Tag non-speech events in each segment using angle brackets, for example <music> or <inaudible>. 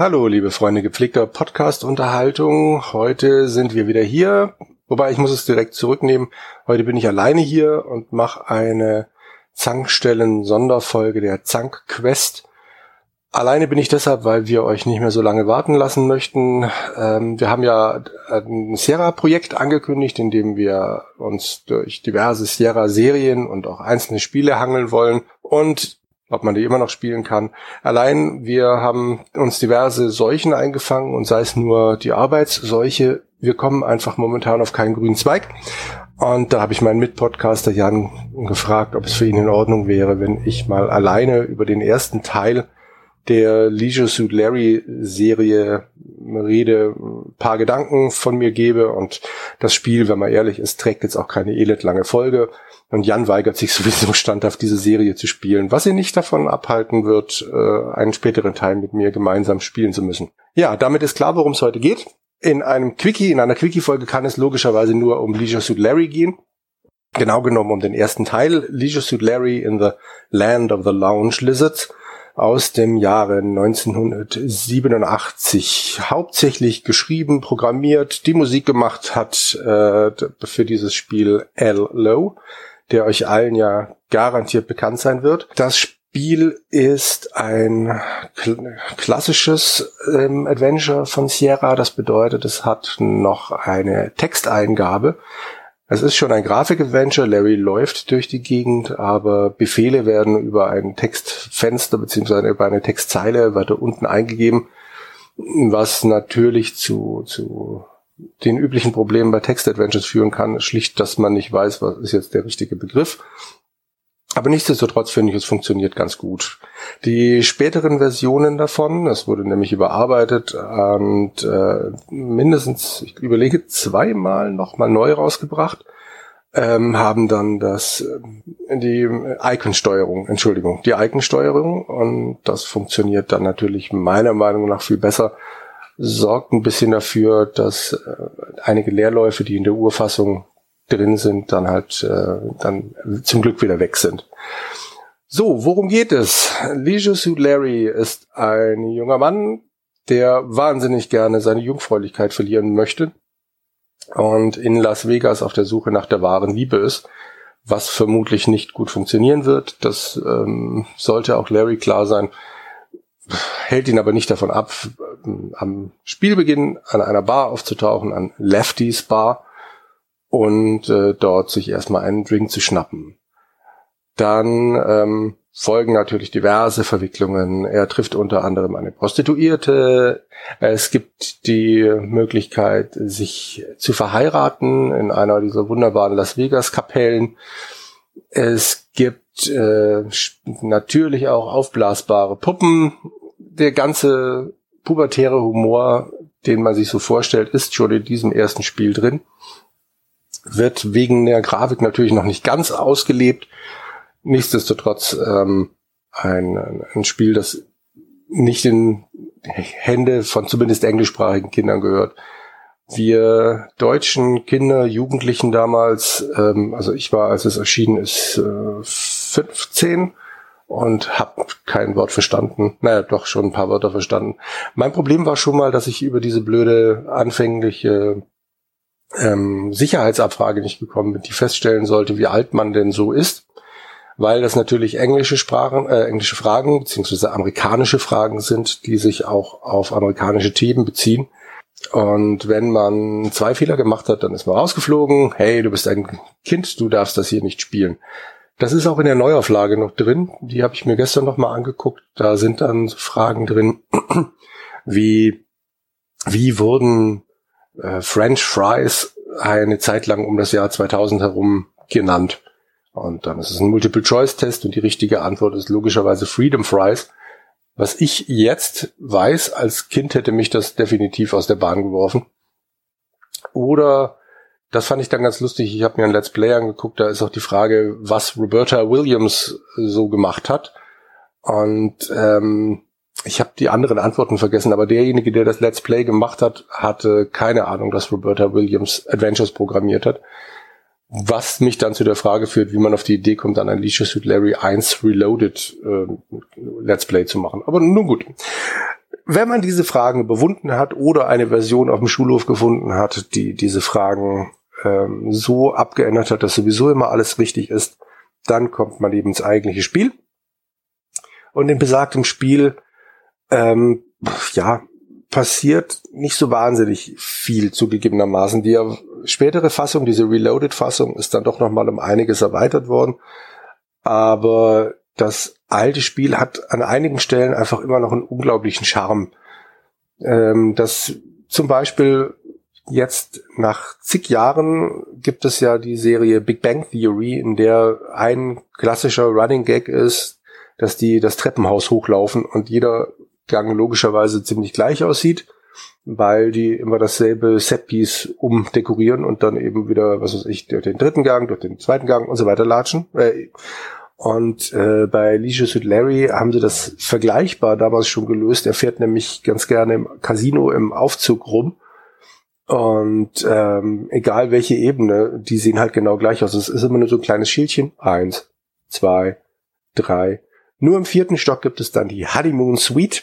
Hallo, liebe Freunde gepflegter Podcast-Unterhaltung. Heute sind wir wieder hier. Wobei ich muss es direkt zurücknehmen. Heute bin ich alleine hier und mache eine Zankstellen-Sonderfolge der Zank-Quest. Alleine bin ich deshalb, weil wir euch nicht mehr so lange warten lassen möchten. Ähm, wir haben ja ein Sierra-Projekt angekündigt, in dem wir uns durch diverse Sierra-Serien und auch einzelne Spiele hangeln wollen. Und ob man die immer noch spielen kann. Allein wir haben uns diverse Seuchen eingefangen und sei es nur die Arbeitsseuche, wir kommen einfach momentan auf keinen grünen Zweig. Und da habe ich meinen Mitpodcaster Jan gefragt, ob es für ihn in Ordnung wäre, wenn ich mal alleine über den ersten Teil der Leisure Suit Larry Serie rede, ein paar Gedanken von mir gebe und das Spiel, wenn man ehrlich ist, trägt jetzt auch keine elendlange Folge. Und Jan weigert sich <laughs> sowieso standhaft, diese Serie zu spielen, was ihn nicht davon abhalten wird, äh, einen späteren Teil mit mir gemeinsam spielen zu müssen. Ja, damit ist klar, worum es heute geht. In einem Quickie, in einer Quickie-Folge kann es logischerweise nur um Leisure Suit Larry gehen. Genau genommen um den ersten Teil, Leisure Suit Larry in the Land of the Lounge Lizards aus dem Jahre 1987. Hauptsächlich geschrieben, programmiert, die Musik gemacht hat äh, für dieses Spiel L. Lowe der euch allen ja garantiert bekannt sein wird. Das Spiel ist ein klassisches ähm, Adventure von Sierra. Das bedeutet, es hat noch eine Texteingabe. Es ist schon ein Grafik-Adventure. Larry läuft durch die Gegend, aber Befehle werden über ein Textfenster beziehungsweise über eine Textzeile weiter unten eingegeben, was natürlich zu, zu den üblichen Problemen bei Text-Adventures führen kann, schlicht, dass man nicht weiß, was ist jetzt der richtige Begriff. Aber nichtsdestotrotz finde ich, es funktioniert ganz gut. Die späteren Versionen davon, das wurde nämlich überarbeitet und äh, mindestens, ich überlege, zweimal nochmal neu rausgebracht, ähm, haben dann das äh, die Icon-Steuerung, Entschuldigung, die Icon-Steuerung und das funktioniert dann natürlich meiner Meinung nach viel besser sorgt ein bisschen dafür, dass äh, einige Leerläufe, die in der Urfassung drin sind, dann halt äh, dann zum Glück wieder weg sind. So, worum geht es? Leisure Suit Larry ist ein junger Mann, der wahnsinnig gerne seine Jungfräulichkeit verlieren möchte und in Las Vegas auf der Suche nach der wahren Liebe ist, was vermutlich nicht gut funktionieren wird. Das ähm, sollte auch Larry klar sein hält ihn aber nicht davon ab, am Spielbeginn an einer Bar aufzutauchen, an Lefty's Bar und äh, dort sich erstmal einen Drink zu schnappen. Dann ähm, folgen natürlich diverse Verwicklungen. Er trifft unter anderem eine Prostituierte. Es gibt die Möglichkeit, sich zu verheiraten in einer dieser wunderbaren Las Vegas Kapellen. Es gibt äh, natürlich auch aufblasbare Puppen der ganze pubertäre Humor, den man sich so vorstellt, ist schon in diesem ersten Spiel drin. Wird wegen der Grafik natürlich noch nicht ganz ausgelebt. Nichtsdestotrotz ähm, ein, ein Spiel, das nicht in Hände von zumindest englischsprachigen Kindern gehört. Wir deutschen Kinder, Jugendlichen damals, ähm, also ich war, als es erschienen ist, äh, 15 und habe kein Wort verstanden. Naja, doch schon ein paar Wörter verstanden. Mein Problem war schon mal, dass ich über diese blöde anfängliche ähm, Sicherheitsabfrage nicht gekommen die feststellen sollte, wie alt man denn so ist, weil das natürlich englische Sprachen, äh, englische Fragen beziehungsweise amerikanische Fragen sind, die sich auch auf amerikanische Themen beziehen. Und wenn man zwei Fehler gemacht hat, dann ist man rausgeflogen. Hey, du bist ein Kind, du darfst das hier nicht spielen. Das ist auch in der Neuauflage noch drin. Die habe ich mir gestern noch mal angeguckt. Da sind dann Fragen drin, <clears throat> wie wie wurden äh, French Fries eine Zeit lang um das Jahr 2000 herum genannt. Und dann ist es ein Multiple-Choice-Test und die richtige Antwort ist logischerweise Freedom Fries. Was ich jetzt weiß, als Kind hätte mich das definitiv aus der Bahn geworfen. Oder das fand ich dann ganz lustig. Ich habe mir ein Let's Play angeguckt, da ist auch die Frage, was Roberta Williams so gemacht hat. Und ähm, ich habe die anderen Antworten vergessen, aber derjenige, der das Let's Play gemacht hat, hatte keine Ahnung, dass Roberta Williams Adventures programmiert hat. Was mich dann zu der Frage führt, wie man auf die Idee kommt, dann ein Leisure Suit Larry 1 Reloaded äh, Let's Play zu machen. Aber nun gut. wenn man diese Fragen überwunden hat oder eine Version auf dem Schulhof gefunden hat, die diese Fragen ähm, so abgeändert hat, dass sowieso immer alles richtig ist, dann kommt man eben ins eigentliche Spiel. Und in besagtem Spiel, ähm, ja, passiert nicht so wahnsinnig viel zugegebenermaßen. Die spätere Fassung, diese Reloaded-Fassung, ist dann doch nochmal um einiges erweitert worden. Aber das alte Spiel hat an einigen Stellen einfach immer noch einen unglaublichen Charme. Ähm, das zum Beispiel jetzt nach zig Jahren gibt es ja die Serie Big Bang Theory, in der ein klassischer Running Gag ist, dass die das Treppenhaus hochlaufen und jeder Gang logischerweise ziemlich gleich aussieht, weil die immer dasselbe Setpiece umdekorieren und dann eben wieder, was weiß ich, durch den dritten Gang, durch den zweiten Gang und so weiter latschen. Äh, und äh, bei Leisure Suit Larry haben sie das vergleichbar damals schon gelöst. Er fährt nämlich ganz gerne im Casino im Aufzug rum. Und ähm, egal welche Ebene, die sehen halt genau gleich aus. Es ist immer nur so ein kleines Schildchen. Eins, zwei, drei. Nur im vierten Stock gibt es dann die Honeymoon Suite.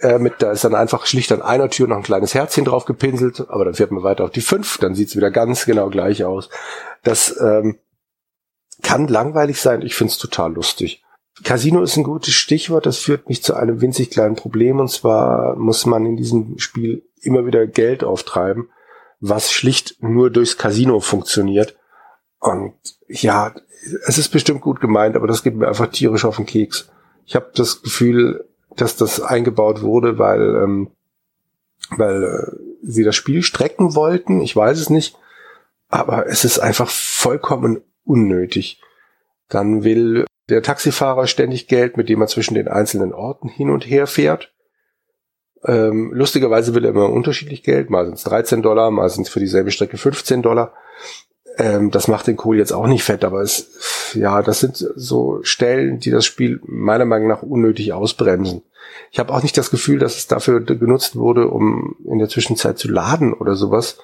Äh, mit, da ist dann einfach schlicht an einer Tür noch ein kleines Herzchen drauf gepinselt, aber dann fährt man weiter auf die fünf, dann sieht's wieder ganz genau gleich aus. Das ähm, kann langweilig sein, ich find's total lustig. Casino ist ein gutes Stichwort, das führt mich zu einem winzig kleinen Problem und zwar muss man in diesem Spiel immer wieder Geld auftreiben, was schlicht nur durchs Casino funktioniert. Und ja, es ist bestimmt gut gemeint, aber das geht mir einfach tierisch auf den Keks. Ich habe das Gefühl, dass das eingebaut wurde, weil, ähm, weil äh, sie das Spiel strecken wollten. Ich weiß es nicht. Aber es ist einfach vollkommen unnötig. Dann will der Taxifahrer ständig Geld, mit dem er zwischen den einzelnen Orten hin und her fährt. Ähm, lustigerweise will er immer unterschiedlich Geld. Mal sind es 13 Dollar, mal sind es für dieselbe Strecke 15 Dollar. Ähm, das macht den Kohl jetzt auch nicht fett, aber es, ja, das sind so Stellen, die das Spiel meiner Meinung nach unnötig ausbremsen. Ich habe auch nicht das Gefühl, dass es dafür genutzt wurde, um in der Zwischenzeit zu laden oder sowas,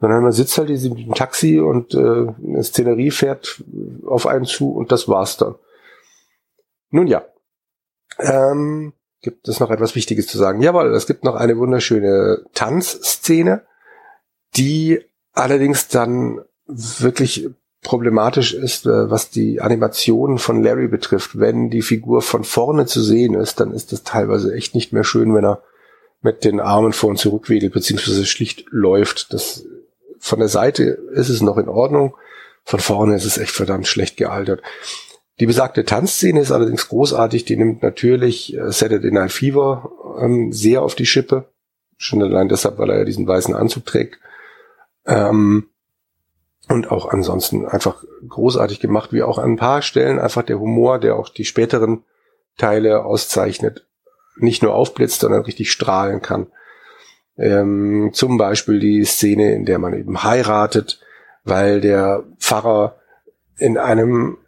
sondern man sitzt halt in diesem Taxi und äh, eine Szenerie fährt auf einen zu und das war's dann. Nun ja, ähm, gibt es noch etwas Wichtiges zu sagen? Jawohl, es gibt noch eine wunderschöne Tanzszene, die allerdings dann wirklich problematisch ist, äh, was die Animationen von Larry betrifft. Wenn die Figur von vorne zu sehen ist, dann ist das teilweise echt nicht mehr schön, wenn er mit den Armen vor und zurück wedelt, beziehungsweise schlicht läuft. Das, von der Seite ist es noch in Ordnung, von vorne ist es echt verdammt schlecht gealtert. Die besagte Tanzszene ist allerdings großartig, die nimmt natürlich äh, Saturday Night Fever ähm, sehr auf die Schippe. Schon allein deshalb, weil er ja diesen weißen Anzug trägt. Ähm, und auch ansonsten einfach großartig gemacht, wie auch an ein paar Stellen einfach der Humor, der auch die späteren Teile auszeichnet, nicht nur aufblitzt, sondern richtig strahlen kann. Ähm, zum Beispiel die Szene, in der man eben heiratet, weil der Pfarrer in einem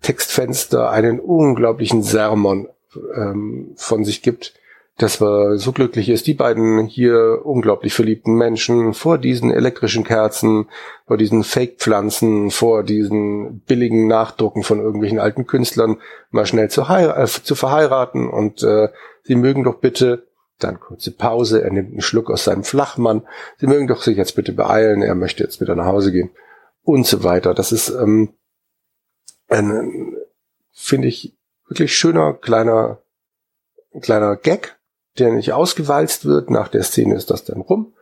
Textfenster einen unglaublichen Sermon ähm, von sich gibt, dass wir so glücklich ist, die beiden hier unglaublich verliebten Menschen vor diesen elektrischen Kerzen, vor diesen Fake-Pflanzen, vor diesen billigen Nachdrucken von irgendwelchen alten Künstlern mal schnell zu, äh, zu verheiraten und äh, sie mögen doch bitte, dann kurze Pause, er nimmt einen Schluck aus seinem Flachmann, sie mögen doch sich jetzt bitte beeilen, er möchte jetzt wieder nach Hause gehen und so weiter. Das ist ähm, ein, finde ich, wirklich schöner kleiner kleiner Gag, der nicht ausgewalzt wird. Nach der Szene ist das dann rum.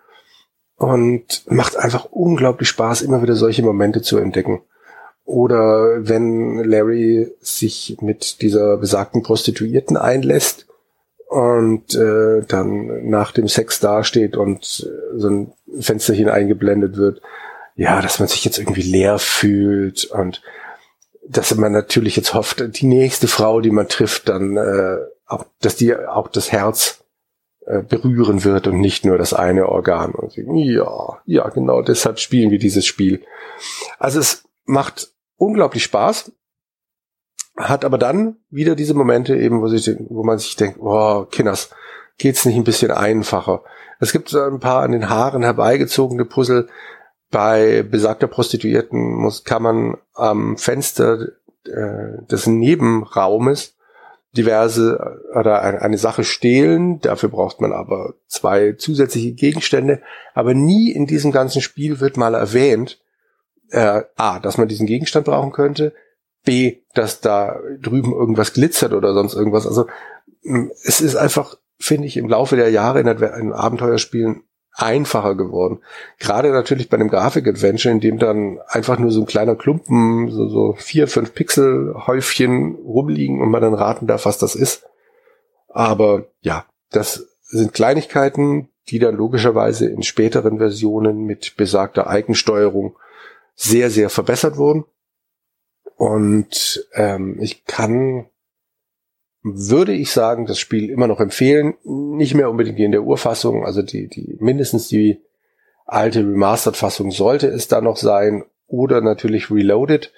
Und macht einfach unglaublich Spaß, immer wieder solche Momente zu entdecken. Oder wenn Larry sich mit dieser besagten Prostituierten einlässt und äh, dann nach dem Sex dasteht und äh, so ein Fensterchen eingeblendet wird, ja, dass man sich jetzt irgendwie leer fühlt und dass man natürlich jetzt hofft, die nächste Frau, die man trifft, dann äh, auch, dass die auch das Herz berühren wird und nicht nur das eine Organ. Und ja, ja, genau deshalb spielen wir dieses Spiel. Also es macht unglaublich Spaß, hat aber dann wieder diese Momente eben, wo, sich, wo man sich denkt, oh, Kinders, geht's nicht ein bisschen einfacher? Es gibt so ein paar an den Haaren herbeigezogene Puzzle. Bei besagter Prostituierten muss, kann man am Fenster äh, des Nebenraumes diverse oder eine Sache stehlen. Dafür braucht man aber zwei zusätzliche Gegenstände. Aber nie in diesem ganzen Spiel wird mal erwähnt, äh, A, dass man diesen Gegenstand brauchen könnte, B, dass da drüben irgendwas glitzert oder sonst irgendwas. Also es ist einfach, finde ich, im Laufe der Jahre in, in Abenteuerspielen einfacher geworden. Gerade natürlich bei einem Grafik-Adventure, in dem dann einfach nur so ein kleiner Klumpen, so, so vier, fünf Pixel-Häufchen rumliegen und man dann raten darf, was das ist. Aber ja, das sind Kleinigkeiten, die dann logischerweise in späteren Versionen mit besagter Eigensteuerung sehr, sehr verbessert wurden. Und ähm, ich kann, würde ich sagen, das Spiel immer noch empfehlen. Nicht mehr unbedingt in der Urfassung, also die, die mindestens die alte Remastered-Fassung sollte es da noch sein. Oder natürlich Reloaded,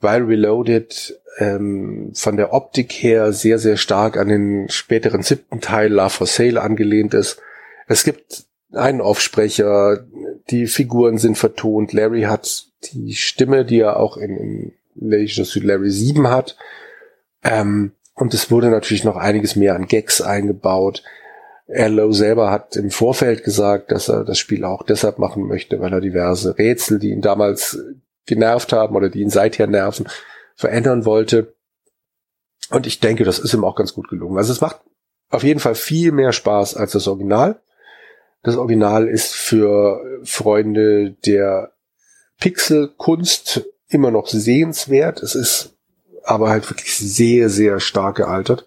weil Reloaded ähm, von der Optik her sehr, sehr stark an den späteren siebten Teil La for Sale angelehnt ist. Es gibt einen Offsprecher, die Figuren sind vertont. Larry hat die Stimme, die er auch in, in Legend of Larry 7 hat. Ähm, und es wurde natürlich noch einiges mehr an Gags eingebaut. Erlo selber hat im Vorfeld gesagt, dass er das Spiel auch deshalb machen möchte, weil er diverse Rätsel, die ihn damals genervt haben oder die ihn seither nerven, verändern wollte. Und ich denke, das ist ihm auch ganz gut gelungen. Also es macht auf jeden Fall viel mehr Spaß als das Original. Das Original ist für Freunde der Pixelkunst immer noch sehenswert. Es ist aber halt wirklich sehr, sehr stark gealtert.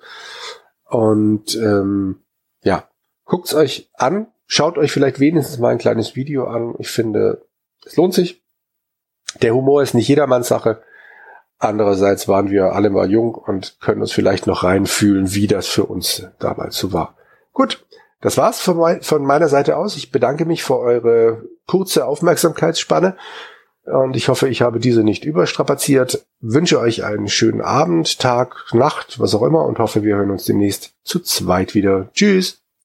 Und ähm, ja, guckt's euch an, schaut euch vielleicht wenigstens mal ein kleines Video an. Ich finde, es lohnt sich. Der Humor ist nicht jedermanns Sache. Andererseits waren wir alle mal jung und können uns vielleicht noch reinfühlen, wie das für uns damals so war. Gut, das war's von, mein, von meiner Seite aus. Ich bedanke mich für eure kurze Aufmerksamkeitsspanne. Und ich hoffe, ich habe diese nicht überstrapaziert. Wünsche euch einen schönen Abend, Tag, Nacht, was auch immer und hoffe, wir hören uns demnächst zu zweit wieder. Tschüss!